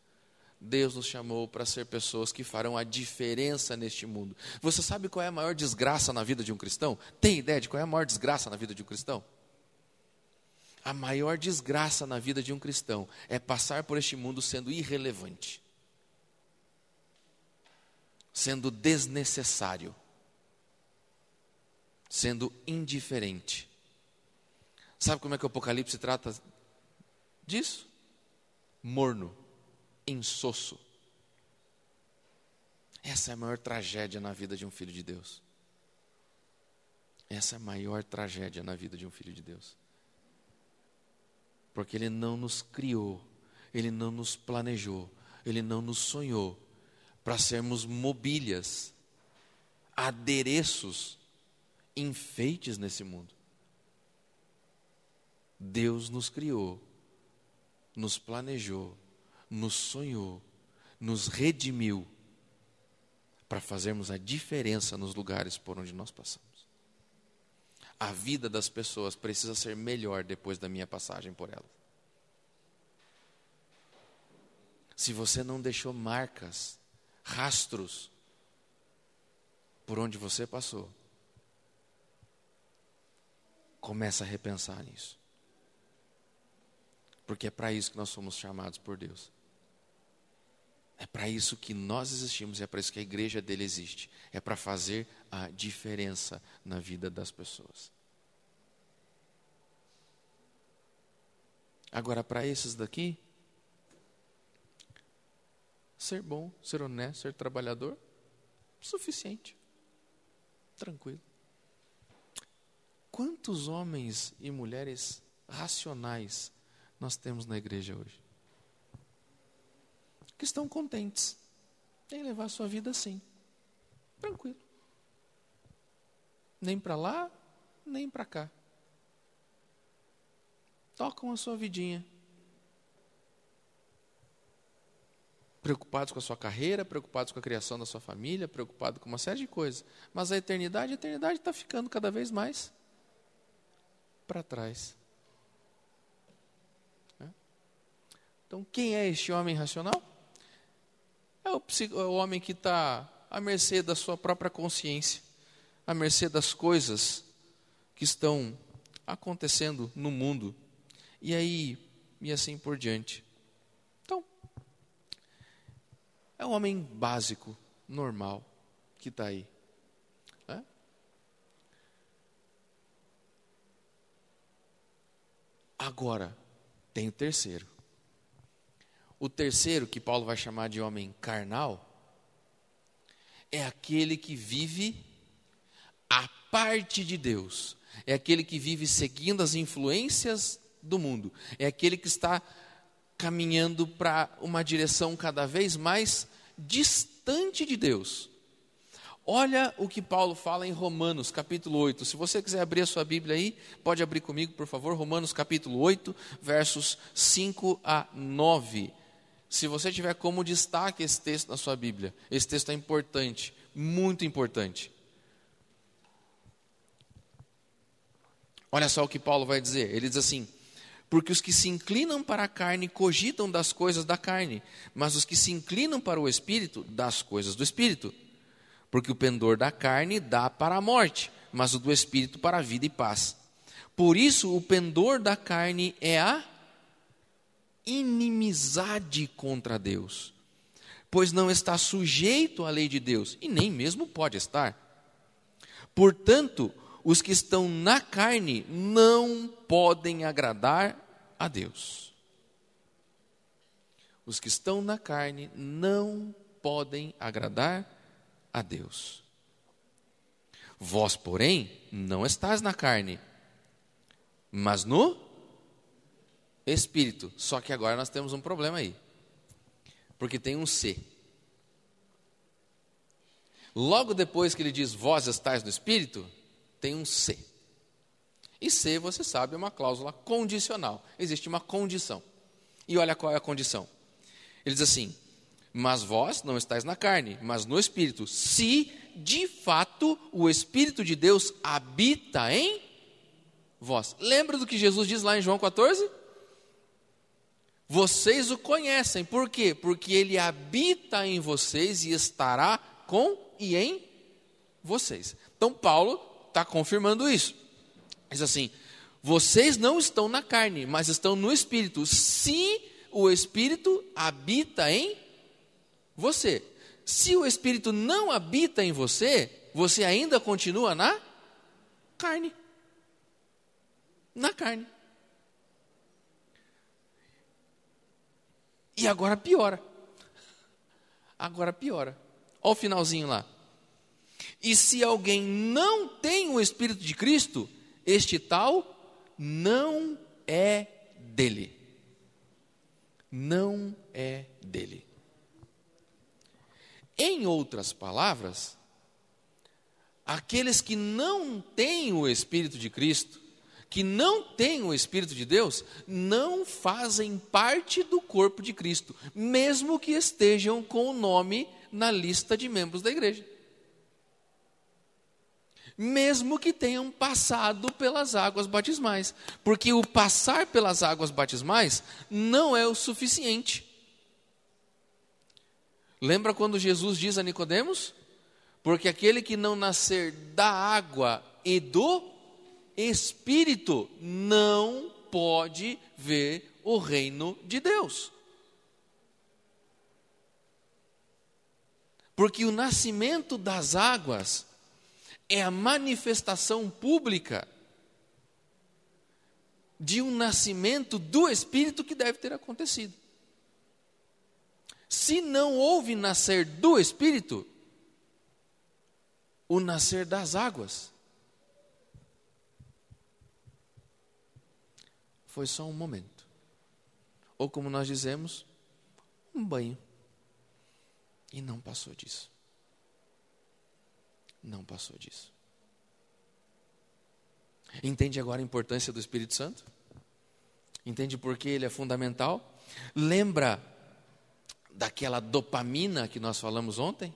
Deus nos chamou para ser pessoas que farão a diferença neste mundo. Você sabe qual é a maior desgraça na vida de um cristão? Tem ideia de qual é a maior desgraça na vida de um cristão? A maior desgraça na vida de um cristão é passar por este mundo sendo irrelevante, sendo desnecessário, sendo indiferente. Sabe como é que o Apocalipse trata disso? Morno insosso. Essa é a maior tragédia na vida de um filho de Deus. Essa é a maior tragédia na vida de um filho de Deus. Porque Ele não nos criou, Ele não nos planejou, Ele não nos sonhou para sermos mobílias, adereços, enfeites nesse mundo. Deus nos criou, nos planejou nos sonhou, nos redimiu para fazermos a diferença nos lugares por onde nós passamos. A vida das pessoas precisa ser melhor depois da minha passagem por elas. Se você não deixou marcas, rastros por onde você passou, começa a repensar nisso. Porque é para isso que nós somos chamados por Deus. É para isso que nós existimos, é para isso que a igreja dele existe. É para fazer a diferença na vida das pessoas. Agora, para esses daqui, ser bom, ser honesto, ser trabalhador, suficiente. Tranquilo. Quantos homens e mulheres racionais nós temos na igreja hoje? Que estão contentes em levar a sua vida assim, tranquilo. Nem para lá, nem para cá. Tocam a sua vidinha. Preocupados com a sua carreira, preocupados com a criação da sua família, preocupados com uma série de coisas. Mas a eternidade, a eternidade está ficando cada vez mais para trás. Então, quem é este homem racional? O, é o homem que está à mercê da sua própria consciência, à mercê das coisas que estão acontecendo no mundo. E aí, e assim por diante. Então, é um homem básico, normal, que está aí. Né? Agora, tem o terceiro. O terceiro, que Paulo vai chamar de homem carnal, é aquele que vive a parte de Deus, é aquele que vive seguindo as influências do mundo, é aquele que está caminhando para uma direção cada vez mais distante de Deus. Olha o que Paulo fala em Romanos, capítulo 8. Se você quiser abrir a sua Bíblia aí, pode abrir comigo, por favor. Romanos, capítulo 8, versos 5 a 9 se você tiver como destaque esse texto na sua Bíblia, esse texto é importante, muito importante. Olha só o que Paulo vai dizer. Ele diz assim: Porque os que se inclinam para a carne cogitam das coisas da carne, mas os que se inclinam para o espírito, das coisas do espírito. Porque o pendor da carne dá para a morte, mas o do espírito para a vida e paz. Por isso, o pendor da carne é a inimizade contra Deus, pois não está sujeito à lei de Deus e nem mesmo pode estar. Portanto, os que estão na carne não podem agradar a Deus. Os que estão na carne não podem agradar a Deus. Vós, porém, não estás na carne, mas no espírito. Só que agora nós temos um problema aí. Porque tem um C. Logo depois que ele diz vós estáis no espírito, tem um C. E C, você sabe, é uma cláusula condicional. Existe uma condição. E olha qual é a condição. Ele diz assim: Mas vós não estáis na carne, mas no espírito, se de fato o espírito de Deus habita em vós. Lembra do que Jesus diz lá em João 14? Vocês o conhecem, por quê? Porque ele habita em vocês e estará com e em vocês. Então, Paulo está confirmando isso. Diz assim: vocês não estão na carne, mas estão no espírito, se o espírito habita em você. Se o espírito não habita em você, você ainda continua na carne. Na carne. E agora piora. Agora piora. Olha o finalzinho lá. E se alguém não tem o Espírito de Cristo, este tal não é dele. Não é dele. Em outras palavras, aqueles que não têm o Espírito de Cristo, que não têm o Espírito de Deus, não fazem parte do corpo de Cristo, mesmo que estejam com o nome na lista de membros da igreja. Mesmo que tenham passado pelas águas batismais, porque o passar pelas águas batismais não é o suficiente. Lembra quando Jesus diz a Nicodemos? Porque aquele que não nascer da água e do espírito não pode ver o reino de Deus. Porque o nascimento das águas é a manifestação pública de um nascimento do Espírito que deve ter acontecido. Se não houve nascer do Espírito, o nascer das águas foi só um momento. Ou como nós dizemos, um banho. E não passou disso. Não passou disso. Entende agora a importância do Espírito Santo? Entende por que ele é fundamental? Lembra daquela dopamina que nós falamos ontem?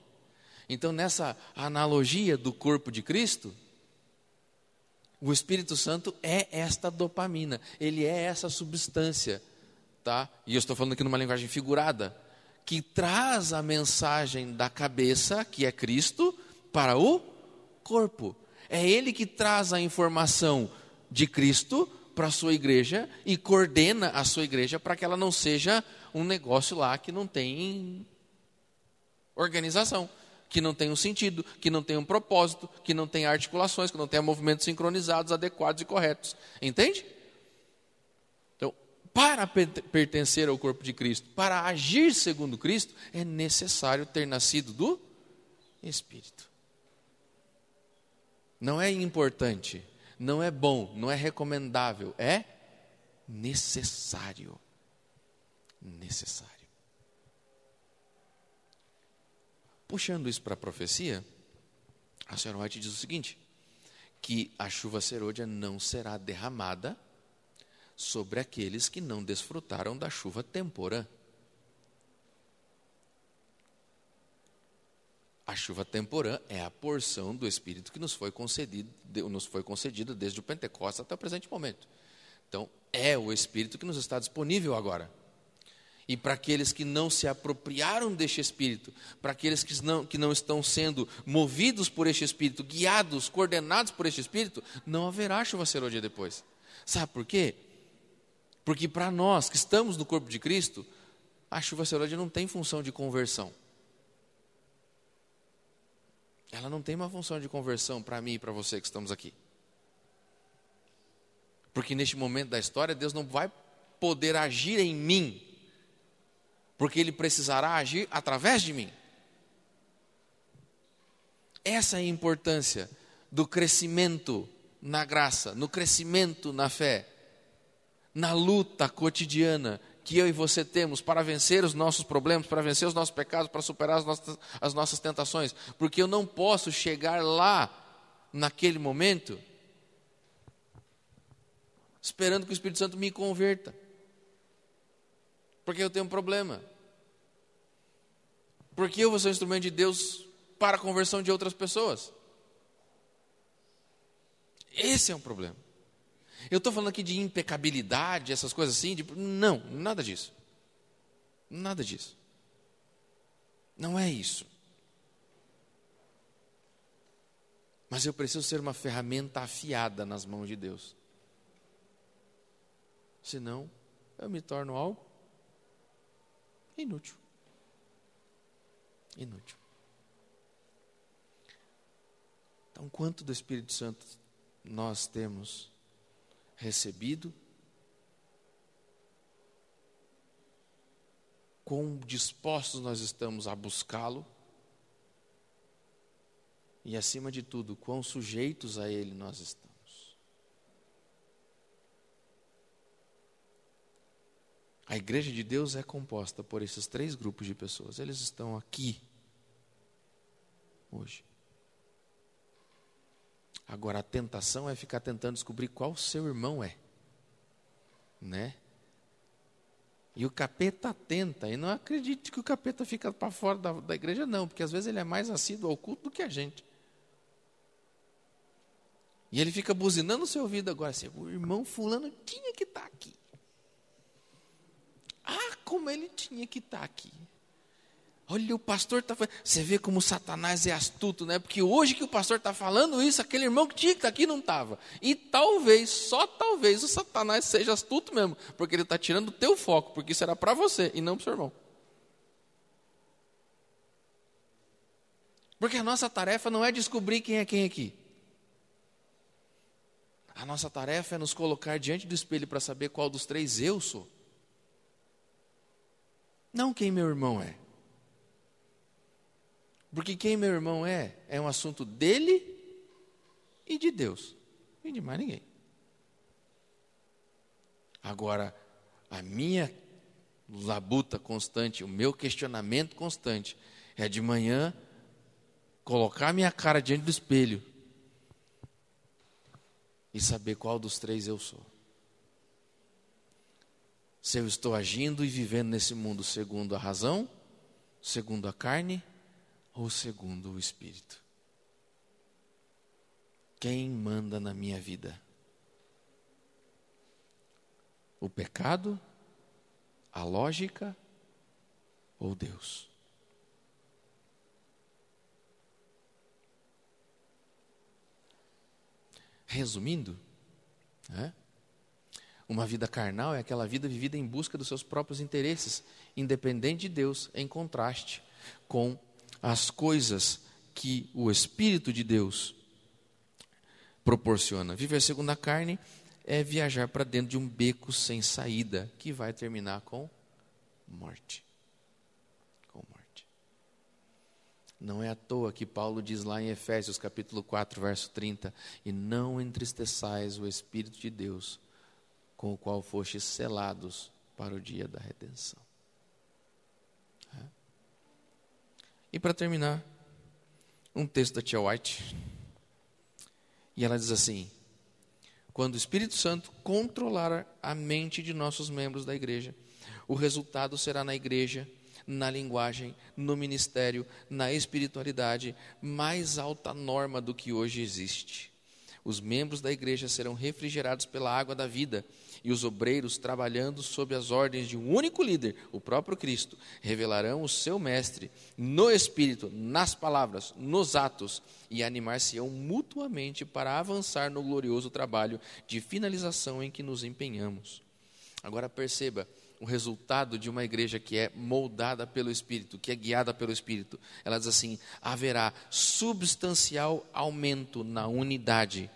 Então, nessa analogia do corpo de Cristo, o Espírito Santo é esta dopamina, ele é essa substância, tá? E eu estou falando aqui numa linguagem figurada, que traz a mensagem da cabeça, que é Cristo, para o corpo. É ele que traz a informação de Cristo para a sua igreja e coordena a sua igreja para que ela não seja um negócio lá que não tem organização, que não tem um sentido, que não tem um propósito, que não tem articulações, que não tem movimentos sincronizados, adequados e corretos. Entende? para pertencer ao corpo de Cristo, para agir segundo Cristo, é necessário ter nascido do Espírito. Não é importante, não é bom, não é recomendável, é necessário. Necessário. Puxando isso para a profecia, a senhora White diz o seguinte: que a chuva serôdia não será derramada sobre aqueles que não desfrutaram da chuva temporã. A chuva temporã é a porção do Espírito que nos foi, concedido, nos foi concedida desde o Pentecostes até o presente momento. Então, é o Espírito que nos está disponível agora. E para aqueles que não se apropriaram deste Espírito, para aqueles que não, que não estão sendo movidos por este Espírito, guiados, coordenados por este Espírito, não haverá chuva serôdia depois. Sabe por quê? Porque para nós que estamos no corpo de Cristo, a chuva serôdia não tem função de conversão. Ela não tem uma função de conversão para mim e para você que estamos aqui. Porque neste momento da história, Deus não vai poder agir em mim, porque ele precisará agir através de mim. Essa é a importância do crescimento na graça, no crescimento na fé, na luta cotidiana que eu e você temos para vencer os nossos problemas, para vencer os nossos pecados, para superar as nossas, as nossas tentações, porque eu não posso chegar lá, naquele momento, esperando que o Espírito Santo me converta, porque eu tenho um problema, porque eu vou ser um instrumento de Deus para a conversão de outras pessoas. Esse é um problema. Eu estou falando aqui de impecabilidade, essas coisas assim. De... Não, nada disso. Nada disso. Não é isso. Mas eu preciso ser uma ferramenta afiada nas mãos de Deus. Senão, eu me torno algo inútil. Inútil. Então, quanto do Espírito Santo nós temos recebido? Quão dispostos nós estamos a buscá-lo? E acima de tudo, quão sujeitos a ele nós estamos? A igreja de Deus é composta por esses três grupos de pessoas. Eles estão aqui hoje. Agora a tentação é ficar tentando descobrir qual seu irmão é, né? E o capeta tenta, e não acredite que o capeta fica para fora da, da igreja, não, porque às vezes ele é mais assíduo ao culto do que a gente. E ele fica buzinando o seu ouvido agora, assim, o irmão fulano tinha que estar tá aqui. Ah, como ele tinha que estar tá aqui. Olha, o pastor está Você vê como Satanás é astuto, né? Porque hoje que o pastor está falando isso, aquele irmão que tinha que estar tá aqui não estava. E talvez, só talvez, o Satanás seja astuto mesmo, porque ele está tirando o teu foco, porque isso era para você e não para o seu irmão. Porque a nossa tarefa não é descobrir quem é quem aqui. A nossa tarefa é nos colocar diante do espelho para saber qual dos três eu sou. Não quem meu irmão é. Porque quem meu irmão é, é um assunto dele e de Deus, e de mais ninguém. Agora, a minha labuta constante, o meu questionamento constante é de manhã colocar minha cara diante do espelho e saber qual dos três eu sou. Se eu estou agindo e vivendo nesse mundo segundo a razão, segundo a carne ou segundo o Espírito? Quem manda na minha vida? O pecado, a lógica ou Deus? Resumindo, né? Uma vida carnal é aquela vida vivida em busca dos seus próprios interesses, independente de Deus, em contraste com as coisas que o Espírito de Deus proporciona. Viver segundo a carne é viajar para dentro de um beco sem saída, que vai terminar com morte. Com morte. Não é à toa que Paulo diz lá em Efésios capítulo 4, verso 30, e não entristeçais o Espírito de Deus, com o qual fostes selados para o dia da redenção. E para terminar, um texto da Tia White. E ela diz assim: Quando o Espírito Santo controlar a mente de nossos membros da igreja, o resultado será na igreja, na linguagem, no ministério, na espiritualidade, mais alta norma do que hoje existe. Os membros da igreja serão refrigerados pela água da vida e os obreiros, trabalhando sob as ordens de um único líder, o próprio Cristo, revelarão o seu Mestre no Espírito, nas palavras, nos atos, e animar-se-ão mutuamente para avançar no glorioso trabalho de finalização em que nos empenhamos. Agora perceba, o resultado de uma igreja que é moldada pelo Espírito, que é guiada pelo Espírito. Ela diz assim: haverá substancial aumento na unidade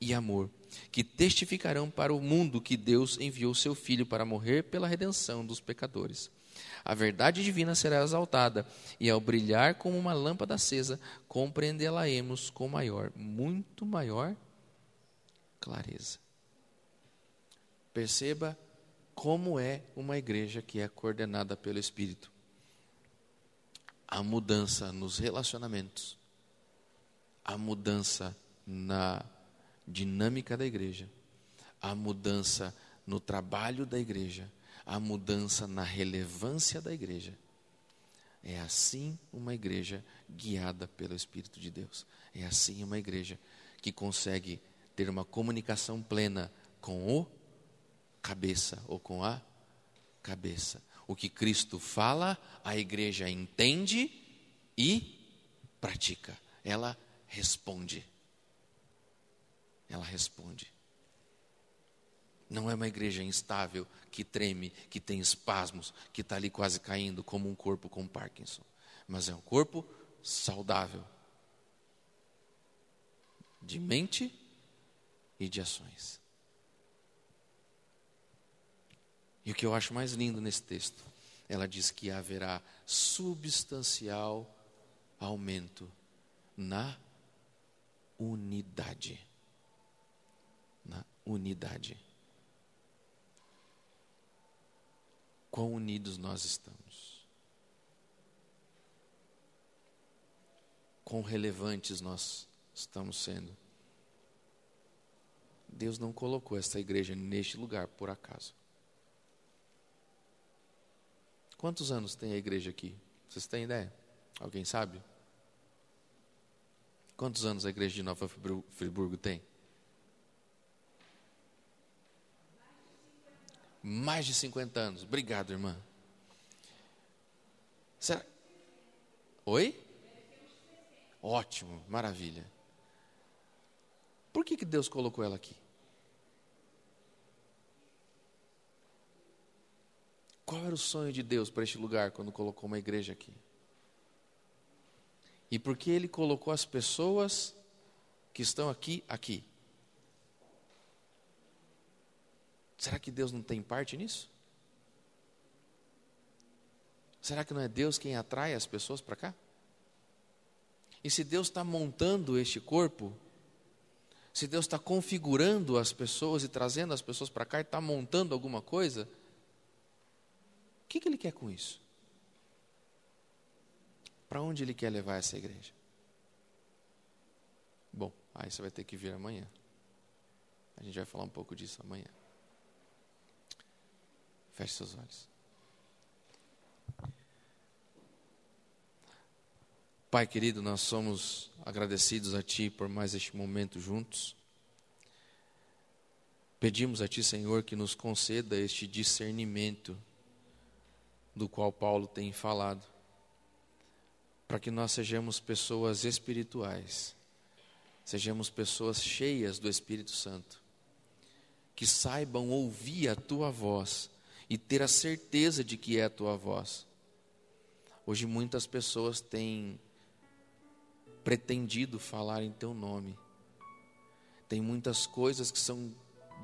e amor, que testificarão para o mundo que Deus enviou seu Filho para morrer pela redenção dos pecadores. A verdade divina será exaltada, e ao brilhar como uma lâmpada acesa, compreendê-la-emos com maior, muito maior clareza. Perceba como é uma igreja que é coordenada pelo Espírito. A mudança nos relacionamentos, a mudança na dinâmica da igreja, a mudança no trabalho da igreja, a mudança na relevância da igreja. É assim uma igreja guiada pelo Espírito de Deus. É assim uma igreja que consegue ter uma comunicação plena com o cabeça ou com a cabeça. O que Cristo fala, a igreja entende e pratica. Ela responde. Ela responde. Não é uma igreja instável, que treme, que tem espasmos, que está ali quase caindo, como um corpo com Parkinson. Mas é um corpo saudável de mente e de ações. E o que eu acho mais lindo nesse texto, ela diz que haverá substancial aumento na unidade. Unidade. Quão unidos nós estamos. Quão relevantes nós estamos sendo. Deus não colocou essa igreja neste lugar por acaso. Quantos anos tem a igreja aqui? Vocês têm ideia? Alguém sabe? Quantos anos a igreja de Nova Friburgo tem? Mais de 50 anos. Obrigado, irmã. Será? Oi? Ótimo, maravilha. Por que, que Deus colocou ela aqui? Qual era o sonho de Deus para este lugar quando colocou uma igreja aqui? E por que ele colocou as pessoas que estão aqui, aqui? Será que Deus não tem parte nisso? Será que não é Deus quem atrai as pessoas para cá? E se Deus está montando este corpo, se Deus está configurando as pessoas e trazendo as pessoas para cá e está montando alguma coisa, o que, que ele quer com isso? Para onde ele quer levar essa igreja? Bom, aí você vai ter que vir amanhã. A gente vai falar um pouco disso amanhã. Feche seus olhos. Pai querido, nós somos agradecidos a Ti por mais este momento juntos. Pedimos a Ti, Senhor, que nos conceda este discernimento do qual Paulo tem falado, para que nós sejamos pessoas espirituais, sejamos pessoas cheias do Espírito Santo, que saibam ouvir a tua voz e ter a certeza de que é a tua voz. Hoje muitas pessoas têm pretendido falar em teu nome. Tem muitas coisas que são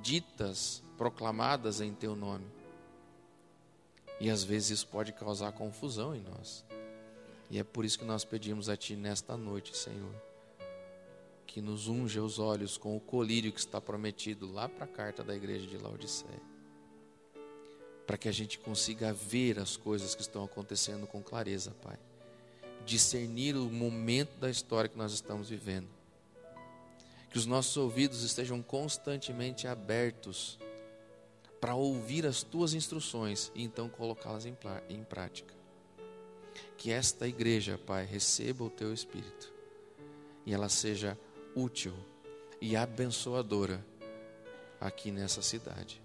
ditas, proclamadas em teu nome. E às vezes isso pode causar confusão em nós. E é por isso que nós pedimos a Ti nesta noite, Senhor, que nos unja os olhos com o colírio que está prometido lá para a carta da igreja de Laodiceia. Para que a gente consiga ver as coisas que estão acontecendo com clareza, Pai. Discernir o momento da história que nós estamos vivendo. Que os nossos ouvidos estejam constantemente abertos para ouvir as tuas instruções e então colocá-las em, em prática. Que esta igreja, Pai, receba o teu Espírito e ela seja útil e abençoadora aqui nessa cidade.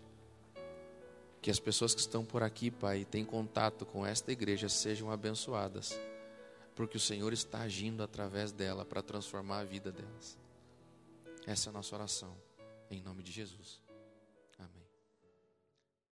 Que as pessoas que estão por aqui, Pai, e têm contato com esta igreja sejam abençoadas, porque o Senhor está agindo através dela para transformar a vida delas. Essa é a nossa oração, em nome de Jesus.